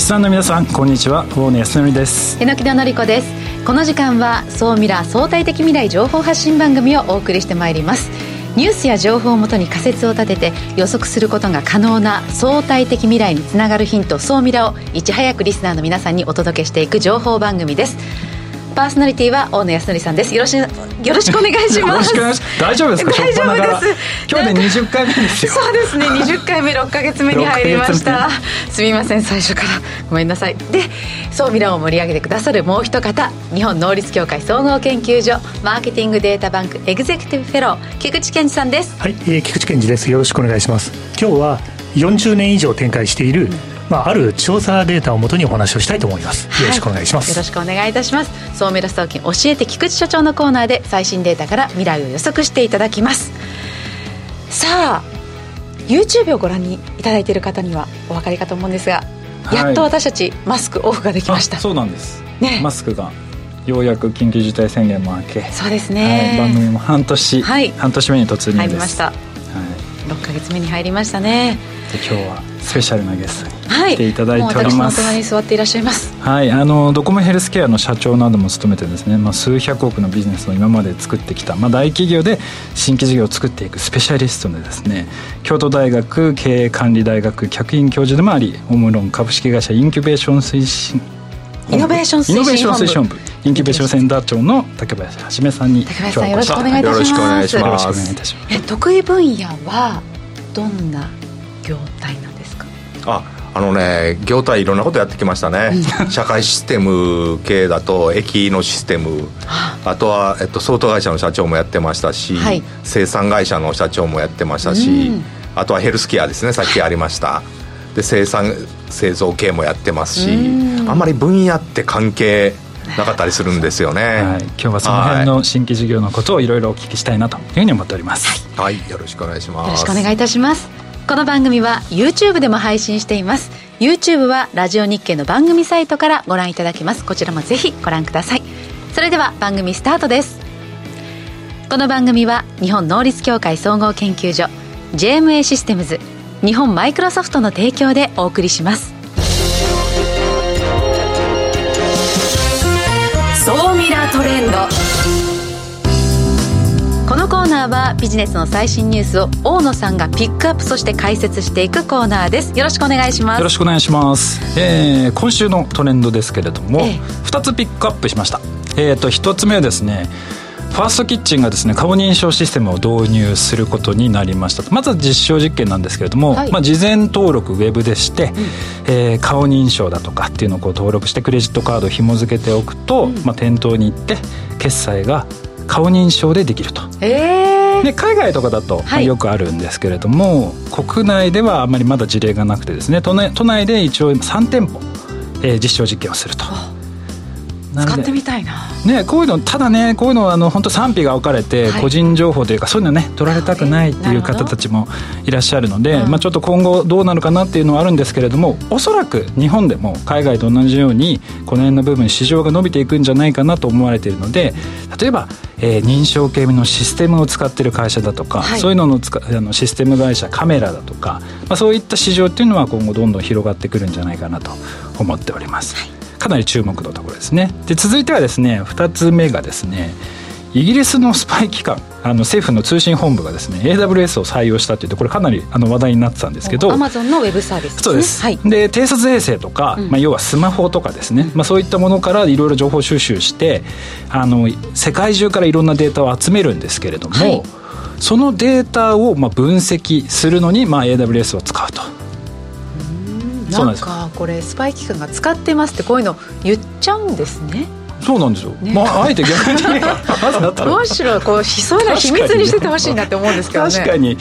リスナーの皆さんこんにちは。大野康則です。榎田紀子です。この時間は総ミラ相対的未来情報発信番組をお送りしてまいります。ニュースや情報をもとに仮説を立てて予測することが可能な相対的未来につながるヒント総ミラをいち早くリスナーの皆さんにお届けしていく情報番組です。パーソナリティは大野康則さんです。よろしよろしくお願いします。大丈夫ですか？大丈夫です。今日で20回目ですよ。そうですね。20回目6か月目に入りました。すみません最初からごめんなさい。で総ミラを盛り上げてくださるもう一方日本能率協会総合研究所マーケティングデータバンクエグゼクティブフェロー菊池健二さんです。はい、えー、菊池健二です。よろしくお願いします。今日は40年以上展開している、うんまあ、ある調査データをもとにお話をしたいと思います、よろしくお願いします。よろしくお願いいたします。総メラストーキン教えて菊池所長のコーナーで最新データから未来を予測していただきます。さあ YouTube をご覧にいただいている方にはお分かりかと思うんですが、はい、やっと私たちマスクオフができました。そうなんです、ね、マスクがようやく緊急事態宣言も明け。そうですね、はい、番組も半年、はい、半年目に突入入りました、はい、6か月目に入りましたね。で今日はスペシャルなゲストに来ていただいております、はい、に座っていらっしゃいます。はい。あのドコモヘルスケアの社長なども務めてですね、まあ、数百億のビジネスを今まで作ってきた、まあ、大企業で新規事業を作っていくスペシャリストでですね京都大学経営管理大学客員教授でもありオムロン株式会社インキュベーション推進イノベーション推進本部インキュベーションセンター長の竹林はじめさんに竹林さんよろしくお願いいたします。よろしくお願いします。え得意分野はどんな業態なんですか？ああのね業態いろんなことやってきましたね、社会システム系だと駅のシステム。あ。とは、えっと、倉庫会社の社長もやってましたし、はい、生産会社の社長もやってましたし、あとはヘルスケアですねさっきありました、で生産製造系もやってますしあんまり分野って関係なかったりするんですよね、はい、今日はその辺の新規事業のことをいろいろお聞きしたいなというふうに思っております、はい、はい、よろしくお願いします。よろしくお願いいたします。この番組は YouTube でも配信しています。YouTube はラジオ日経の番組サイトからご覧いただけます。こちらもぜひご覧ください。それでは番組スタートです。この番組は日本能率協会総合研究所 JMA システムズ日本マイクロソフトの提供でお送りしますトレンド。このコーナーはビジネスの最新ニュースを大野さんがピックアップそして解説していくコーナーです。よろしくお願いします。よろしくお願いします、えー、今週のトレンドですけれども、えー、2つピックアップしました。えっ、ー、と1つ目はですねファーストキッチンがですね顔認証システムを導入することになりました。まずは実証実験なんですけれども、はい、まあ、事前登録ウェブでして、うん、えー、顔認証だとかっていうのをこう登録してクレジットカードを紐付けておくと、うん、まあ、店頭に行って決済が顔認証でできると、えー、で海外とかだと、よくあるんですけれども、国内ではあまりまだ事例がなくてですね都内都内で一応3店舗、えー、実証実験をすると。使ってみたいな。ねこういうのただねこういうのはあの本当賛否が分かれて、個人情報というかそういうのね取られたくないっていう方たちもいらっしゃるので、まあ、ちょっと今後どうなるかなっていうのはあるんですけれどもおそらく日本でも海外と同じようにこの辺の部分市場が伸びていくんじゃないかなと思われているので例えば、えー、認証系のシステムを使ってる会社だとか、はい、そういうののつかあのシステム会社カメラだとか、まあ、そういった市場っていうのは今後どんどん広がってくるんじゃないかなと思っております。はいかなり注目のところですね。で続いてはですね2つ目がですねイギリスのスパイ機関あの政府の通信本部がですね AWS を採用したというとこれかなりあの話題になってたんですけどアマゾンのウェブサービス、ね、そうです、はい、で偵察衛星とか、うん、まあ、要はスマホとかですね、うん、まあ、そういったものからいろいろ情報収集してあの世界中からいろんなデータを集めるんですけれども、はい、そのデータをまあ分析するのにまあ AWS を使うと。なんかこれスパイ機関が使ってますってこういうの言っちゃうんですね。そうなんですよ、ね、まああえて逆に。むしろこうそういうの秘密にしててほしいなって思うんですけどね。確かに。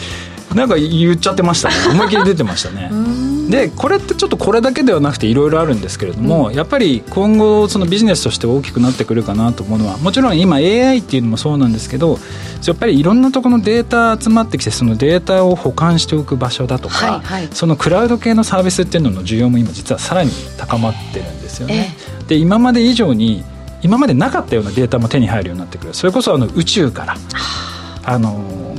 なんか言っちゃってましたね。思いっきり出てましたね でこれってちょっとこれだけではなくていろいろあるんですけれども、うん、やっぱり今後そのビジネスとして大きくなってくるかなと思うのはもちろん今 AI っていうのもそうなんですけどやっぱりいろんなところのデータ集まってきてそのデータを保管しておく場所だとか、はいはい、そのクラウド系のサービスっていうのの需要も今実はさらに高まってるんですよね。えで今まで以上に今までなかったようなデータも手に入るようになってくる。それこそあの宇宙から。あの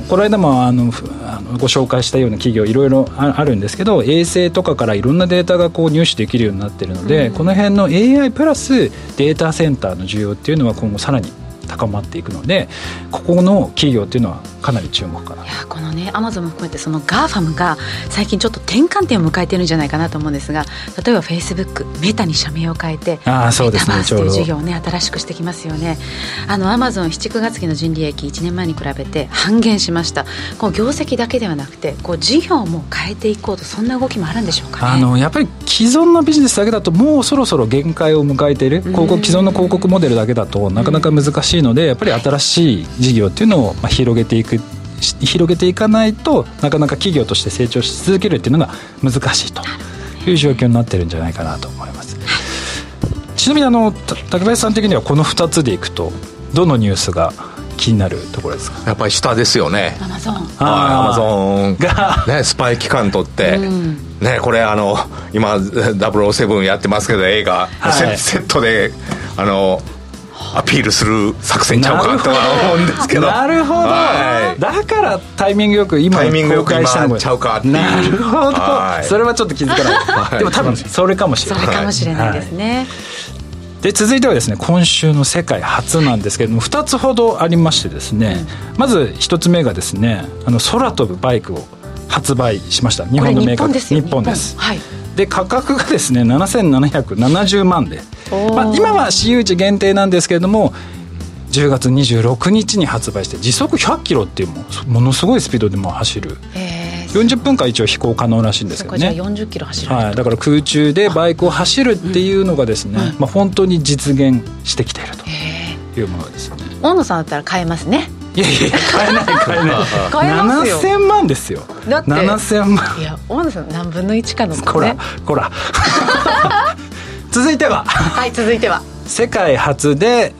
この間もあのあのご紹介したような企業いろいろあるんですけど衛星とかからいろんなデータがこう入手できるようになってるので、うん、この辺の AI プラスデータセンターの需要っていうのは今後さらに高まっていくのでここの企業っていうのはかなり注目かな。いやこのねアマゾンも含めてその GAFAM が最近ちょっと転換点を迎えてるんじゃないかなと思うんですが例えばフェイスブックメタに社名を変えてあそうですねメタバースという事業をね新しくしてきますよね。あのアマゾン7、9月期の純利益1年前に比べて半減しました。こう業績だけではなくてこう事業も変えていこうとそんな動きもあるんでしょうか、ね、あのやっぱり既存のビジネスだけだともうそろそろ限界を迎えている。広告既存の広告モデルだけだとなかなか難しいのでやっぱり新しい事業っていうのをまあ広げていく広げていかないとなかなか企業として成長し続けるっていうのが難しいとい。う状況になってるんじゃないかなと思います。ちなみにあの高林さん的にはこの2つでいくとどのニュースが気になるところですか？やっぱり下ですよね。アマゾン。アマゾン。が、ね、スパイ期間取って、うん、ねこれあの今007やってますけど映画、はい、セットであのアピールする作戦ちゃうかとは思うんですけど。なるほど、はい、だからタイミングよく今タイミングよく今ちゃうかっていう。なるほど、それはちょっと気づかない、はい、でも多分それかもしれない。それかもしれないですね、で続いてはですね今週の世界初なんですけれども2つほどありましてですね、うん、まず1つ目がですねあの空飛ぶバイクを発売しました。日本のメーカー。日本ですはいで価格がですね7770万で、まあ、今は私有地限定なんですけれども10月26日に発売して時速100キロっていうもものすごいスピードでも走る。40分間一応飛行可能らしいんですけどね40キロ走る、はい、だから空中でバイクを走るっていうのがですね、うん、まあ、本当に実現してきているというものですね。大野さんだったら買えますねいやいや買えない買えない。買えますよ。7000万ですよ。だって7000万。いや大野さん何分の1かのこらこら。続いては。はい続いては。世界初で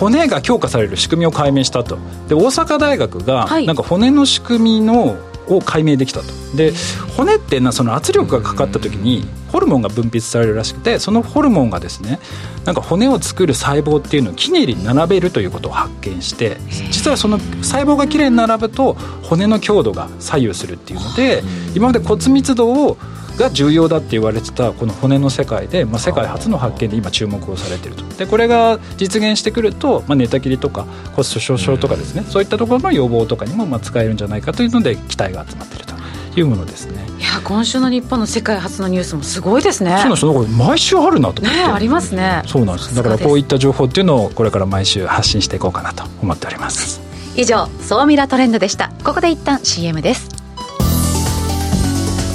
骨が強化される仕組みを解明したと。で大阪大学がなんか骨の仕組みのを解明できたと。で骨ってなその圧力がかかった時にホルモンが分泌されるらしくてそのホルモンがですねなんか骨を作る細胞っていうのをきれいに並べるということを発見して実はその細胞がきれいに並ぶと骨の強度が左右するっていうので今まで骨密度をが重要だって言われてたこの骨の世界で、まあ、世界初の発見で今注目をされていると。でこれが実現してくると、まあ、寝たきりとか骨粗しょう症とかですね、そういったところの予防とかにもまあ使えるんじゃないかというので期待が集まっているというものですね。いや今週の日本の世界初のニュースもすごいですね。そうなんですよ。毎週あるなと思って、ね、ありますね。そうなんです。だからこういった情報っていうのをこれから毎週発信していこうかなと思っております。以上総ミラトレンドでした。ここで一旦 CM です。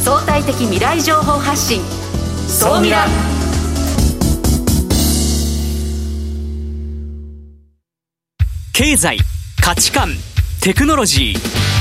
相対的未来情報発信。総ミラ。経済価値観テクノロジー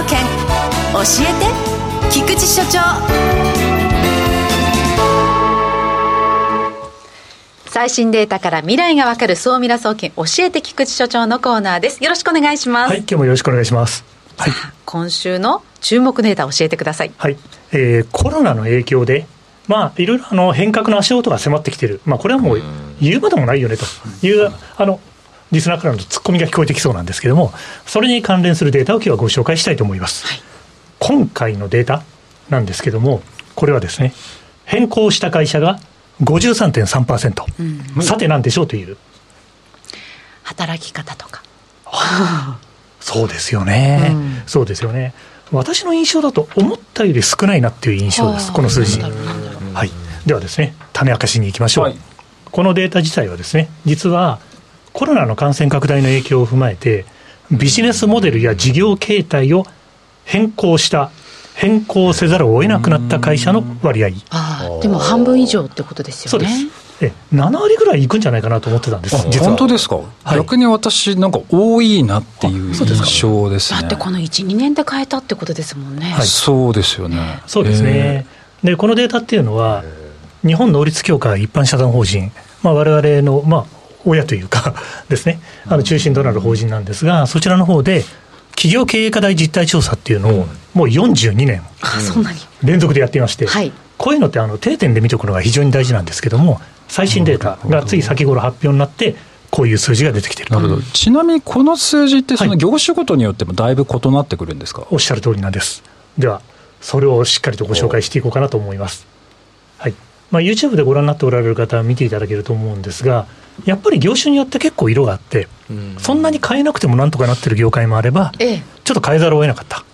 総ミラー総研教えて。菊池所長。最新データから未来がわかる総ミラ総研。教えて菊池所長のコーナーです。よろしくお願いします。はい今日もよろしくお願いします。はい、今週の注目データ教えてください、はい。えー、コロナの影響で、まあ、いろいろあの変革の足音が迫ってきてる、まあ、これはもう言うまでもないよねという、あのリスナーからのツッコミが聞こえてきそうなんですけれども、それに関連するデータを今日はご紹介したいと思います。はい、今回のデータなんですけども、これはですね、変更した会社が53.3%、うん、さてなんでしょうという。働き方とか。そうですよね、うん、そうですよね。私の印象だと、思ったより少ないなっていう印象です、この数字。はい、ではですね、種明かしにいきましょう、はい、このデータ自体はですね、実はコロナの感染拡大の影響を踏まえて、ビジネスモデルや事業形態を変更した、変更せざるを得なくなった会社の割合。あでも半分以上ってことですよね。そうです。え7割ぐらいいくんじゃないかなと思ってたんです本当ですか、はい、逆に私なんか多いなっていう印象ですね。だってこの12年で変えたってことですもんね、はい、そうですよね。そうですね、えー、でこのデータっていうのは日本能率協会一般社団法人、まあ、我々の、まあ、親というかですね、あの中心となる法人なんですが、そちらの方で、企業経営課題実態調査っていうのを、もう42年連続でやっていまして、こういうのってあの定点で見ておくのが非常に大事なんですけども、最新データがつい先頃発表になって、こういう数字が出てきてる。なるほど。ちなみにこの数字って、その業種ごとによってもだいぶ異なってくるんですか、はい、おっしゃる通りなんです。では、それをしっかりとご紹介していこうかなと思います。はい。まあ、YouTube でご覧になっておられる方は見ていただけると思うんですが、やっぱり業種によって結構色があって、うん、そんなに変えなくてもなんとかなってる業界もあれば、ええ、ちょっと変えざるを得なかった。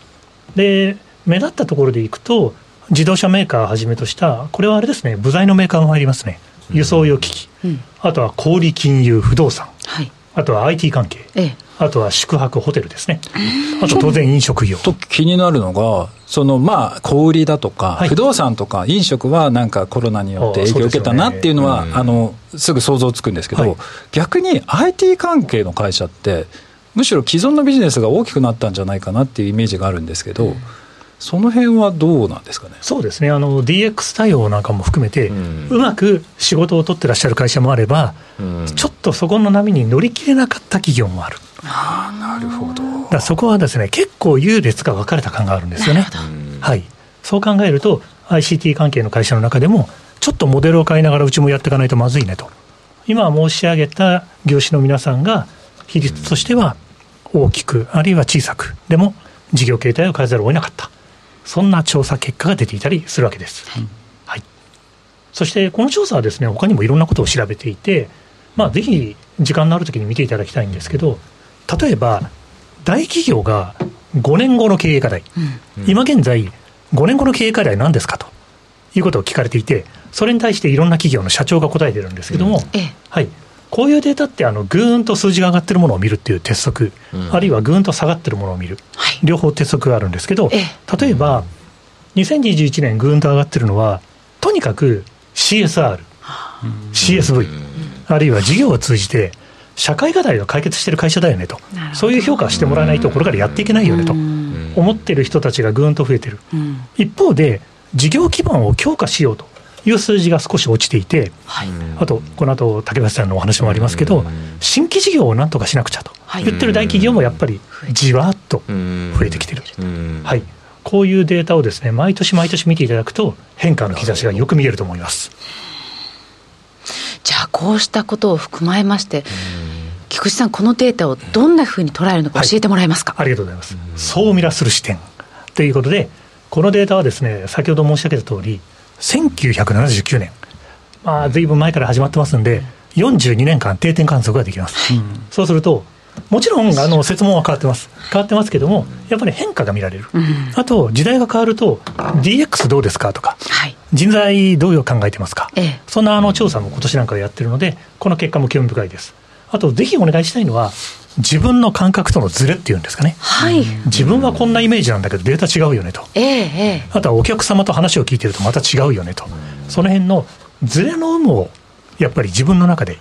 で、目立ったところでいくと、自動車メーカーをはじめとした、これはあれですね、部材のメーカーが入りますね、輸送用機器、うん、あとは小売金融、不動産、はい、あとは IT 関係、ええ、あとは宿泊、ホテルですね、あと当然飲食業。と気になるのが、そのまあ小売りだとか、不動産とか飲食はなんかコロナによって影響を受けたなっていうのは、あのすぐ想像つくんですけど、逆に IT 関係の会社って、むしろ既存のビジネスが大きくなったんじゃないかなっていうイメージがあるんですけど。その辺はどうなんですかね？そうですね、DX 対応なんかも含めて、うん、うまく仕事を取ってらっしゃる会社もあれば、うん、ちょっとそこの波に乗り切れなかった企業もある。あなるほど。だそこはですね結構優劣が分かれた感があるんですよね。はい、そう考えると ICT 関係の会社の中でもちょっとモデルを変えながらうちもやっていかないとまずいねと。今申し上げた業種の皆さんが比率としては大きくあるいは小さくでも事業形態を変えざるを得なかった。そんな調査結果が出ていたりするわけです。はい、はい、そしてこの調査はですね他にもいろんなことを調べていて、まあ、ぜひ時間のあるときに見ていただきたいんですけど例えば大企業が5年後の経営課題、うん、今現在5年後の経営課題は何ですかと。いうことを聞かれていてそれに対していろんな企業の社長が答えてるんですけども、うん、はい、こういうデータってあのぐーんと数字が上がってるものを見るっていう鉄則、うん、あるいはぐーんと下がってるものを見る、はい、両方鉄則があるんですけど例えば2021年ぐーんと上がってるのはとにかく CSR、CSV、あるいは事業を通じて社会課題を解決している会社だよねと、そういう評価をしてもらわないと、これからやっていけないよねと思ってる人たちがぐんと増えてる、一方で、事業基盤を強化しようという数字が少し落ちていて、はい、あと、この後竹橋さんのお話もありますけど、新規事業をなんとかしなくちゃと言ってる大企業もやっぱりじわっと増えてきてる。はい。こういうデータをですね毎年毎年見ていただくと変化の兆しがよく見えると思います。じゃあこうしたことを踏まえまして、菊池さん、このデータをどんなふうに捉えるのか教えてもらえますか、はい、ありがとうございます。そうミラする視点ということで、このデータはですね、先ほど申し上げた通り、1979年、まあ、ずいぶん前から始まってますんで、42年間定点観測ができます。そうすると、もちろんあの設問は変わってます、変わってますけども、やっぱり変化が見られる、うん、あと時代が変わると、DX どうですか？とか、はい、人材どういう考えてますか、ええ、そんなあの調査も今年なんかやってるので、この結果も興味深いです。あと、ぜひお願いしたいのは、自分の感覚とのズレっていうんですかね、はい、自分はこんなイメージなんだけど、データ違うよねと、ええ、あとはお客様と話を聞いてると、また違うよねと、その辺のズレの有無をやっぱり自分の中で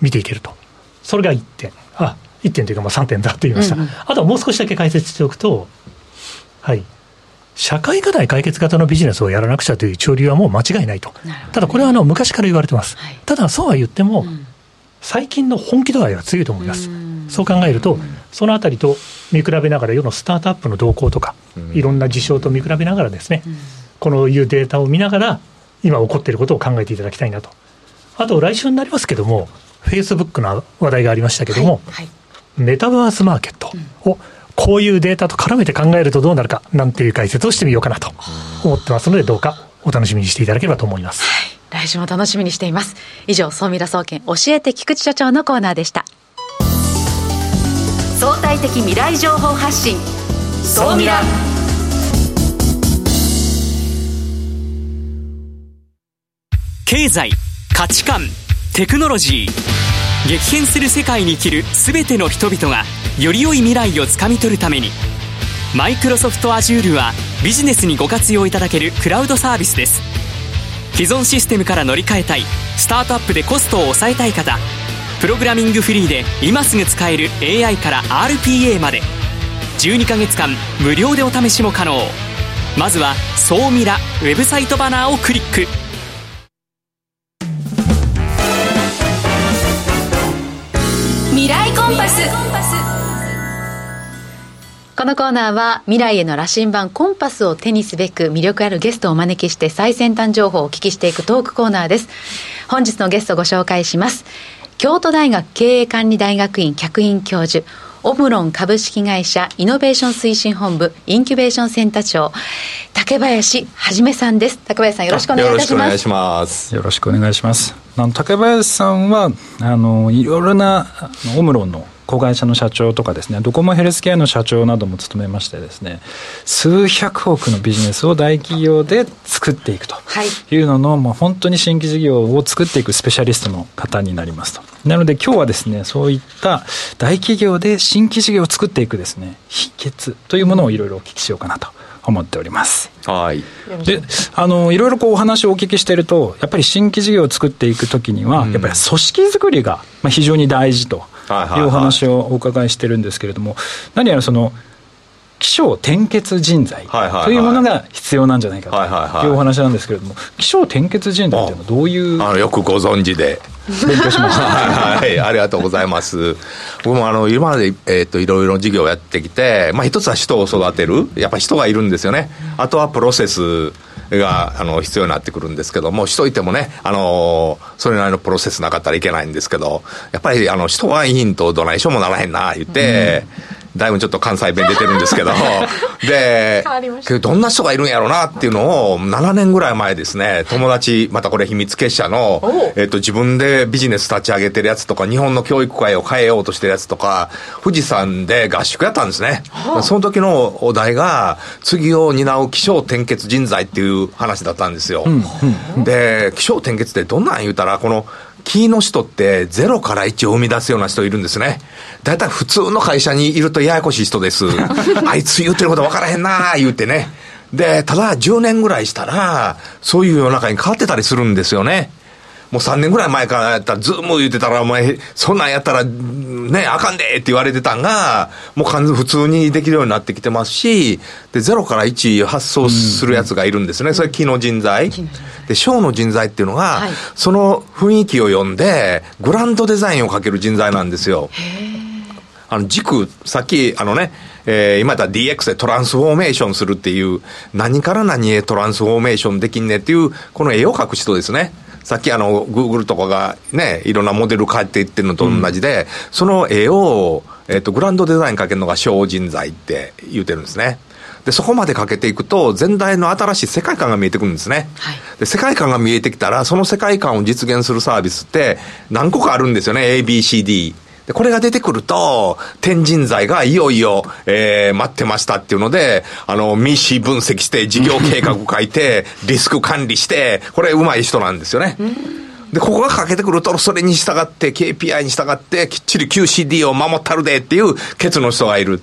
見ていけると、それが1点。あ1点というかまあ3点だと言いました、うんうん、あとはもう少しだけ解説しておくと、はい、社会課題解決型のビジネスをやらなくちゃという潮流はもう間違いないと、ね、ただこれはあの昔から言われてます、はい、ただそうは言っても、うん、最近の本気度合いは強いと思います、うそう考えると、そのあたりと見比べながら、世のスタートアップの動向とか、いろんな事象と見比べながらですね、このいうデータを見ながら、今起こっていることを考えていただきたいなと。あと来週になりますけども、フェイスブックの話題がありましたけども、はいはい。メタバースマーケットをこういうデータと絡めて考えるとどうなるかなんていう解説をしてみようかなと思ってますのでどうかお楽しみにしていただければと思います。来週も楽しみにしています。以上、総ミラ総研教えて菊池所長のコーナーでした。相対的未来情報発信、総ミラ。経済、価値観、テクノロジー。激変する世界に生きる全ての人々がより良い未来をつかみ取るためにマイクロソフト Azure はビジネスにご活用いただけるクラウドサービスです既存システムから乗り換えたい。スタートアップでコストを抑えたい方。プログラミングフリーで今すぐ使える AI から RPA まで。12ヶ月間無料でお試しも可能。まずは「総ミラ」ウェブサイトバナーをクリック。未来コンパス。このコーナーは未来への羅針盤コンパスを手にすべく魅力あるゲストをお招きして最先端情報をお聞きしていくトークコーナーです。本日のゲストご紹介します。京都大学経営管理大学院客員教授、オムロン株式会社イノベーション推進本部インキュベーションセンター長竹林はじめさんです竹林さんよろしくお願いいたしますよろしくお願いしますあの竹林さんはあのいろいろなオムロンの子会社の社長とかですねドコモヘルスケアの社長なども務めましてですね数百億のビジネスを大企業で作っていくというのの、はい、もう本当に新規事業を作っていくスペシャリストの方になりますとなので今日はですねそういった大企業で新規事業を作っていくですね秘訣というものをいろいろお聞きしようかなと思っております。はい。で、あの、いろいろこうお話をお聞きしていると、やっぱり新規事業を作っていくときには、うん、やっぱり組織づくりが非常に大事というお話をお伺いしてるんですけれども、何やらその、気象転結人材というものが必要なんじゃないかというお話なんですけれども、気象転結人材というのはどういうあのよくご存知で。勉強しました。はい、ありがとうございます。僕もあの、今まで、えっ、ー、と、いろいろ事業をやってきて、まあ一つは人を育てる。やっぱり人がいるんですよね。あとはプロセス。があの必要になってくるんですけども、しといてもね、あのそれなりのプロセスなかったらいけないんですけど、やっぱりあの人はいいんとどないしょもならへんな、言って、だいぶちょっと関西弁出てるんですけど、で、どんな人がいるんやろうなっていうのを、7年ぐらい前ですね、友達、またこれ秘密結社の、えっと、自分でビジネス立ち上げてるやつとか、日本の教育界を変えようとしてるやつとか、富士山で合宿やったんですね。その時のお題が、次を担う気象転結人材っていう話だったんですよ。で、気象転結ってどんなん言うたら、この、キーの人って0から1を生み出すような人いるんですね。だいたい普通の会社にいるとややこしい人です。あいつ言ってること分からへんなー言うてね。で、ただ10年ぐらいしたら、そういう世の中に変わってたりするんですよね。もう3年ぐらい前からやったら、ズーム言ってたら、お前、そんなんやったら、ね、あかんでって言われてたんが、もう完全普通にできるようになってきてますし、で、0から1発送するやつがいるんですね。それ、機の人材。で、小の人材っていうのが、はい、その雰囲気を読んで、グランドデザインをかける人材なんですよ。あの、軸、さっき、あのね、えー、今だ DX でトランスフォーメーションするっていう、何から何へトランスフォーメーションできんねっていう、この絵を描く人ですね。さっきあの、グーグルとかがね、いろんなモデル変えていってるのと同じで、うん、その絵を、えっ、ー、と、グランドデザインかけるのが小人材って言うてるんですね。で、そこまでかけていくと、全体の新しい世界観が見えてくるんですね。はい、で、世界観が見えてきたら、その世界観を実現するサービスって何個かあるんですよね。A, B, C, D。で、これが出てくると、天神剤がいよいよ、えー、待ってましたっていうので、あの、ミシ分析して、事業計画書いて、リスク管理して、これ上手い人なんですよね。で、ここがかけてくると、それに従って、KPI に従って、きっちり QCD を守ったるでっていうケツの人がいる。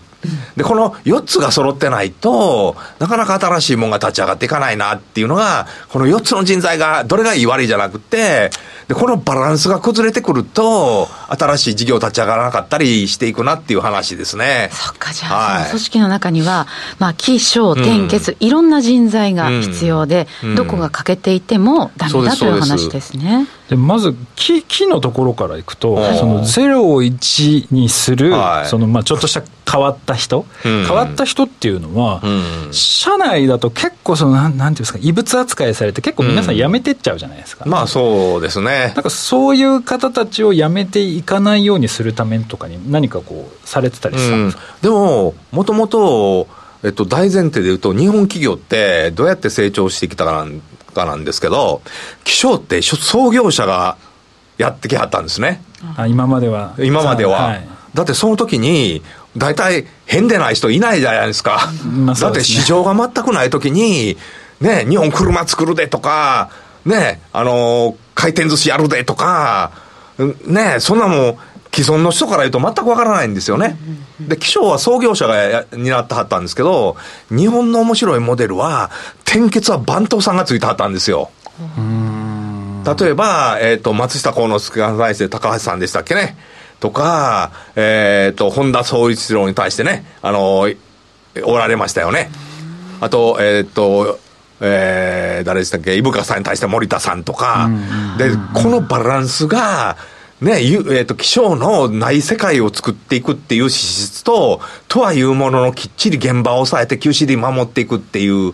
で、この4つが揃ってないと、なかなか新しいものが立ち上がっていかないなっていうのが、この4つの人材が、どれがいい悪いじゃなくて、で、このバランスが崩れてくると、新しい事業立ち上がらなかったりしていくなっていう話ですね。そっか、じゃあ、はい、その組織の中には、まあ、起承転結、うん、いろんな人材が必要で、うん、どこが欠けていてもダメだという話ですね。でまず木、木のところからいくと、その0を1にする、はい、そのまあちょっとした変わった人、うん、変わった人っていうのは、うん、社内だと結構そのなん、なんていうんですか、異物扱いされて、結構皆さん辞めてっちゃうじゃないですか。まあそうですね。なんかそういう方たちを辞めていかないようにするためとかに、何かこう、されてたりしたんですか、でも、もともと、えっと、大前提で言うと、日本企業ってどうやって成長してきたかなんかなんですけど、気象って創業者がやってきはったんですね。あ今までは。今までは。はい、だってその時に、大体変でない人いないじゃないですか。まあすね、だって市場が全くない時に、ね、日本車作るでとか、ね、あの、回転寿司やるでとか、ね、そんなもん、既存の人から言うと全くわからないんですよね。で、気象は創業者が担ってはったんですけど、日本の面白いモデルは、転結は番頭さんがついてはったんですよ。例えば、えっ、ー、と、松下幸之助が対して高橋さんでしたっけね。とか、えっ、ー、と、本田総一郎に対してね、あの、おられましたよね。あと、えっ、ー、と、えー、誰でしたっけ、伊深さんに対して森田さんとか、で、このバランスが、ね、えーと、気象のない世界を作っていくっていう資質と、とはいうもののきっちり現場を抑えて QCD 守っていくっていう、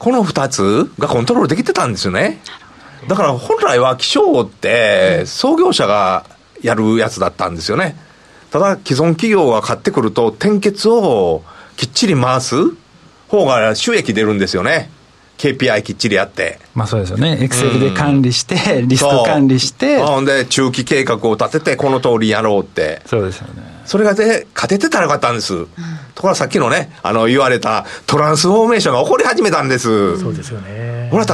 この二つがコントロールできてたんですよね。だから本来は気象って創業者がやるやつだったんですよね。ただ既存企業が買ってくると転結をきっちり回す方が収益出るんですよね。KPI きっちりやって。まあそうですよね。エクセルで管理して、リスト管理して。ほんで、中期計画を立てて、この通りやろうって。そうですよね。それがで、勝ててたらよかったんです。うん、ところがさっきのね、あの、言われたトランスフォーメーションが起こり始めたんです。そうですよね。ほら、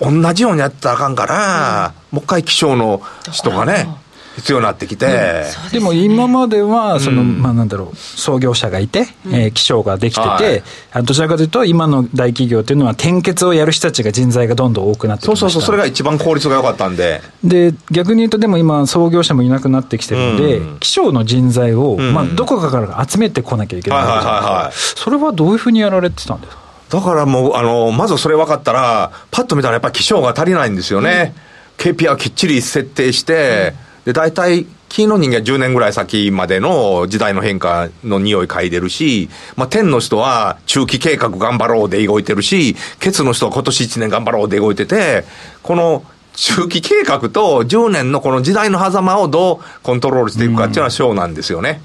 同じようにやったらあかんから、うん、もう一回気象の人がね、必要になってきて、うん。でね、でも今まではその、うん、まあ、なんだろう創業者がいて、うん、えー、気象ができてて、はい、どちらかというと今の大企業っていうのは転結をやる人たちが人材がどんどん多くなってきました。そうそうそうそれが一番効率が良かったんで。で逆に言うとでも今創業者もいなくなってきてるんで、気象の人材を、まあ、どこかから集めてこなきゃいけない。わけじゃないですか、はいはいはいはい、それはどういうふうにやられてたんですか？だからもう、あの、まずそれ分かったら、パッと見たらやっぱり気象が足りないんですよね。うん、KPI をきっちり設定して、で、大体、金の人間は10年ぐらい先までの時代の変化の匂い嗅いでるし、まあ、天の人は中期計画頑張ろうで動いてるし、ケツの人は今年1年頑張ろうで動いてて、この中期計画と10年のこの時代の狭間をどうコントロールしていくかっていうのは小なんですよね。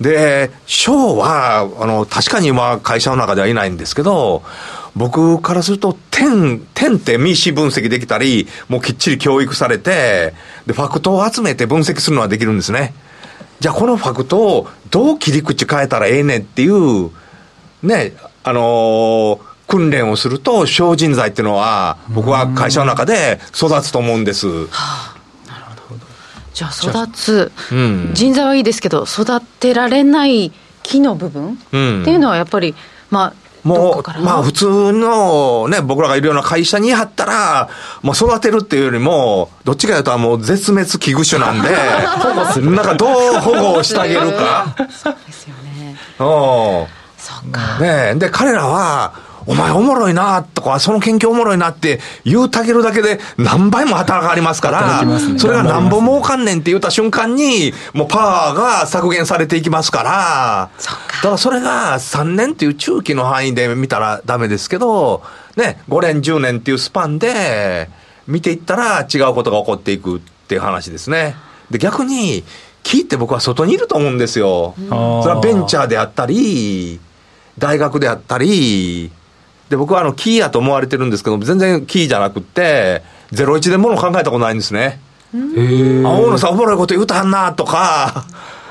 で、賞は、あの、確かに今、会社の中ではいないんですけど、僕からすると、点、点って民主分析できたり、もうきっちり教育されて、で、ファクトを集めて分析するのはできるんですね。じゃあ、このファクトをどう切り口変えたらええねんっていう、ね、あのー、訓練をすると、小人材っていうのは、僕は会社の中で育つと思うんです。はあじゃあ育つ、うん、人材はいいですけど育てられない木の部分、っていうのはやっぱりまあもう、まあ普通のね、僕らがいるような会社に貼ったら、もう育てるっていうよりも、どっちかというともう絶滅危惧種なんで、保護する。なんかどう保護してあげるか。そうですよね。うん。そっか。ねで、彼らは、お前おもろいなとか、その研究おもろいなって言うたげるだけで何倍も働かりますから、ね、それが何本儲かんねんって言った瞬間に、もうパワーが削減されていきますから、だからそれが3年っていう中期の範囲で見たらダメですけど、ね、5年、10年っていうスパンで見ていったら違うことが起こっていくっていう話ですね。で、逆に、木って僕は外にいると思うんですよ。それはベンチャーであったり、大学であったり、で、僕はあの、キーやと思われてるんですけど、全然キーじゃなくて、01でもの考えたことないんですね。へあ、大野さんおもろいこと言うたはんな、とか、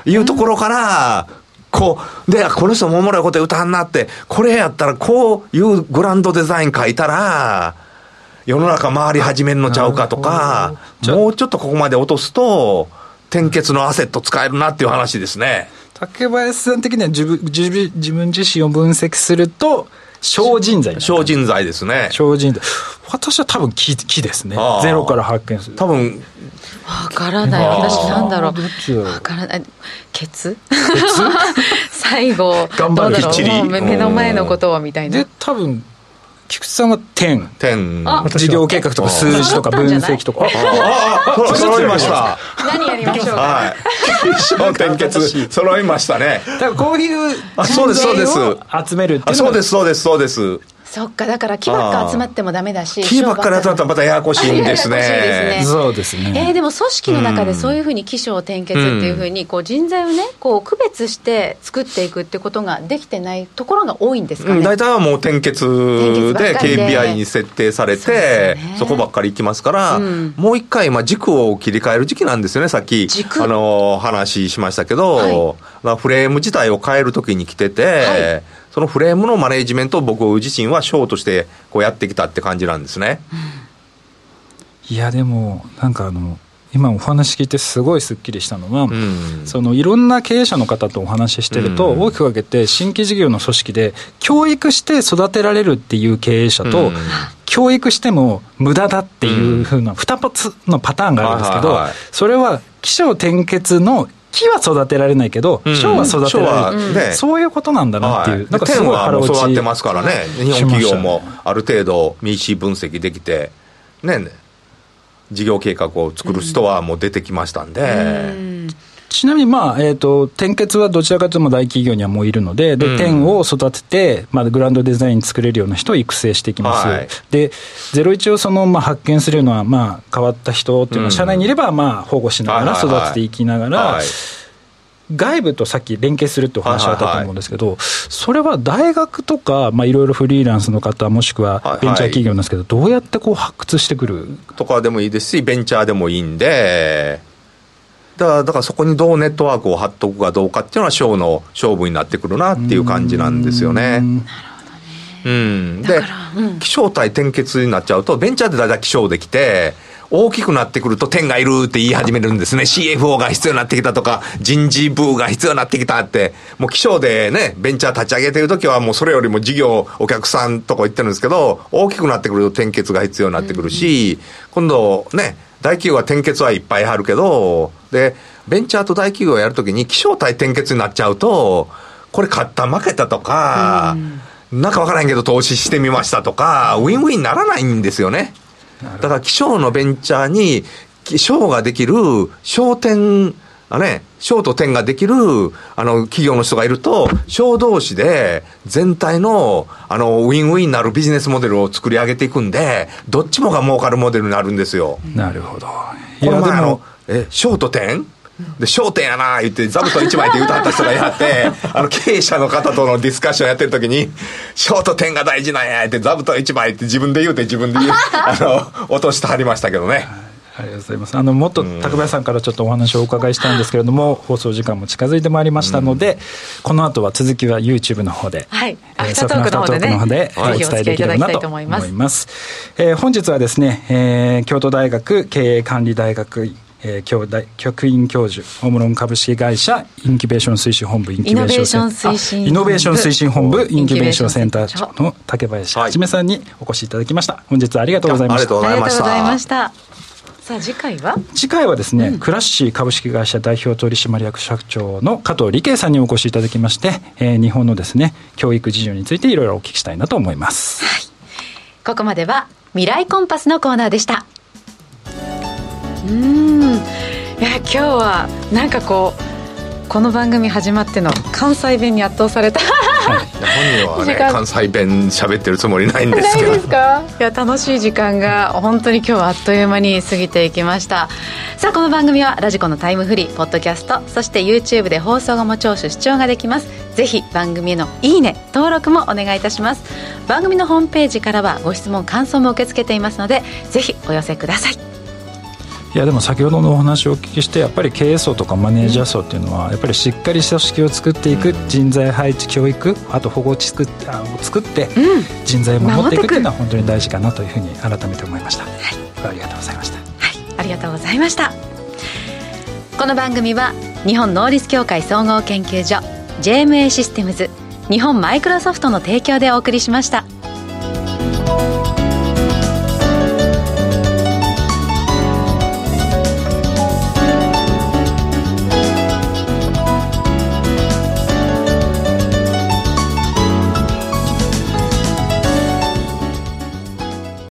いうところから、こう、で、この人もおもろいこと言うたはんなって、これやったらこういうグランドデザイン書いたら、世の中回り始めんのちゃうかとか、もうちょっとここまで落とすと、転結のアセット使えるなっていう話ですね。竹林さん的には自分自分自身を分析すると、小人材小人材ですね。小人材。私は多分木木ですね。ゼロから発見する。多分。わからない。私なんだろう。わからない。ケツ？最後、頑張るきっちり。目の前のことをみたいな。で、多分、菊池さんは点。点。事業計画とか数字とか分析とか。ああ、揃いました。何やりましょうか？はい。一生点結、揃いましたね。だからこういうそうです、そうです。集めるっていうそうです、そうです、そうです。そっか、だから木ばっか集まってもダメだし。木ばっかり集まったらまたややこしいんですね。ですね。そうですね。えー、でも組織の中でそういうふうに起承転結っていうふうに、こう人材をね、こう区別して作っていくってことができてないところが多いんですかね。大体はもう転結で KPI に設定されて、そこばっかりいきますから、もう一回、まあ軸を切り替える時期なんですよね、さっき、あの、話しましたけど、フレーム自体を変えるときに来てて、そのフレームのマネジメントを僕自身はショーとしてこうやってきたって感じなんですね。いやでもなんかあの今お話聞いてすごいすっきりしたのは、うん、そのいろんな経営者の方とお話ししてると、大きく分けて新規事業の組織で教育して育てられるっていう経営者と、教育しても無駄だっていうふうな2つのパターンがあるんですけど、それは起承転結の木は育てられないけど、賞は育てられる、ね、そういうことなんだなっていう、はい、なんかすごい腹落ち育ってますからね、日本企業もある程度、民主分析できて、ね、事業計画を作る人はもう出てきましたんで。ちなみに、まあえーと、転結はどちらかというと大企業にはもういるので、で、点を育てて、まあ、グランドデザイン作れるような人を育成していきます。はい、で、01をその、まあ、発見するのは、まあ、変わった人っていうのは、社内にいれば、まあ、保護しながら育てていきながら、外部とさっき連携するってお話あったと思うんですけど、それは大学とか、いろいろフリーランスの方、もしくはベンチャー企業なんですけど、どうやってこう発掘してくる？とかでもいいですし、ベンチャーでもいいんで、だからだからそこにどうネットワークを張っとくかどうかっていうのは、ショーの勝負になってくるなっていう感じなんですよね。うん、で、うん、気象対転結になっちゃうと、ベンチャーでだいたい気象できて、大きくなってくると天がいるって言い始めるんですね。CFO が必要になってきたとか、人事部が必要になってきたって、もう気象でね、ベンチャー立ち上げてるときはもうそれよりも事業、お客さんとか言ってるんですけど、大きくなってくると転結が必要になってくるし、今度ね、大企業は転結はいっぱいあるけど、で、ベンチャーと大企業をやるときに気象対転結になっちゃうと、これ買った負けたとか、なんかわからんけど投資してみましたとか、ウィンウィンならないんですよね。だから気象のベンチャーに、賞ができる、商店、あね、賞と点ができる、あの、企業の人がいると、賞同士で全体の、あの、ウィンウィンになるビジネスモデルを作り上げていくんで、どっちもが儲かるモデルになるんですよ。なるほど。いや、でも、え、賞と点で、焦点やな言って、座布団1枚って言うたった人がやって、あの、経営者の方とのディスカッションやってる時に、ショート点が大事なんやって、座布団1枚って自分で言うて自分で言う、あの、落としてはりましたけどね。ありがとうございます。あの、もっと高林さんからちょっとお話をお伺いしたいんですけれども、放送時間も近づいてまいりましたので、この後は続きは YouTube の方で、はい、アフタートークの方でね、お伝えできればなと思います。えー、本日はですね、えー、京都大学経営管理大学えー、教大局員教授ホームロン株式会社インキュベーション推進本部インキュベーション推進イノベーション推進本部インキュベーションセンター。長の竹林はじめさんにお越しいただきました。本日はありがとうございました。ありがとうございました。さあ次回は次回はですね、うん、クラッシー株式会社代表取締役社長の加藤理恵さんにお越しいただきまして、えー、日本のですね教育事情についていろいろお聞きしたいなと思います、はい、ここまでは未来コンパスのコーナーでしたうん。いや今日はなんかこうこの番組始まっての関西弁に圧倒された。本人はね関西弁喋ってるつもりないんですけど。いや楽しい時間が本当に今日はあっという間に過ぎていきました。さあこの番組はラジコのタイムフリーポッドキャストそして YouTube で放送後も聴取視聴ができます。ぜひ番組へのいいね登録もお願いいたします。番組のホームページからはご質問感想も受け付けていますのでぜひお寄せくださいいやでも先ほどのお話をお聞きしてやっぱり経営層とかマネージャー層っていうのはやっぱりしっかり組織を作っていく人材配置教育あと保護地区を作って人材を守っていくっていうのは本当に大事かなというふうに改めて思いました、はい、ありがとうございました。はい。ありがとうございました。この番組は日本能力協会総合研究所 JMA システムズ日本マイクロソフトの提供でお送りしました。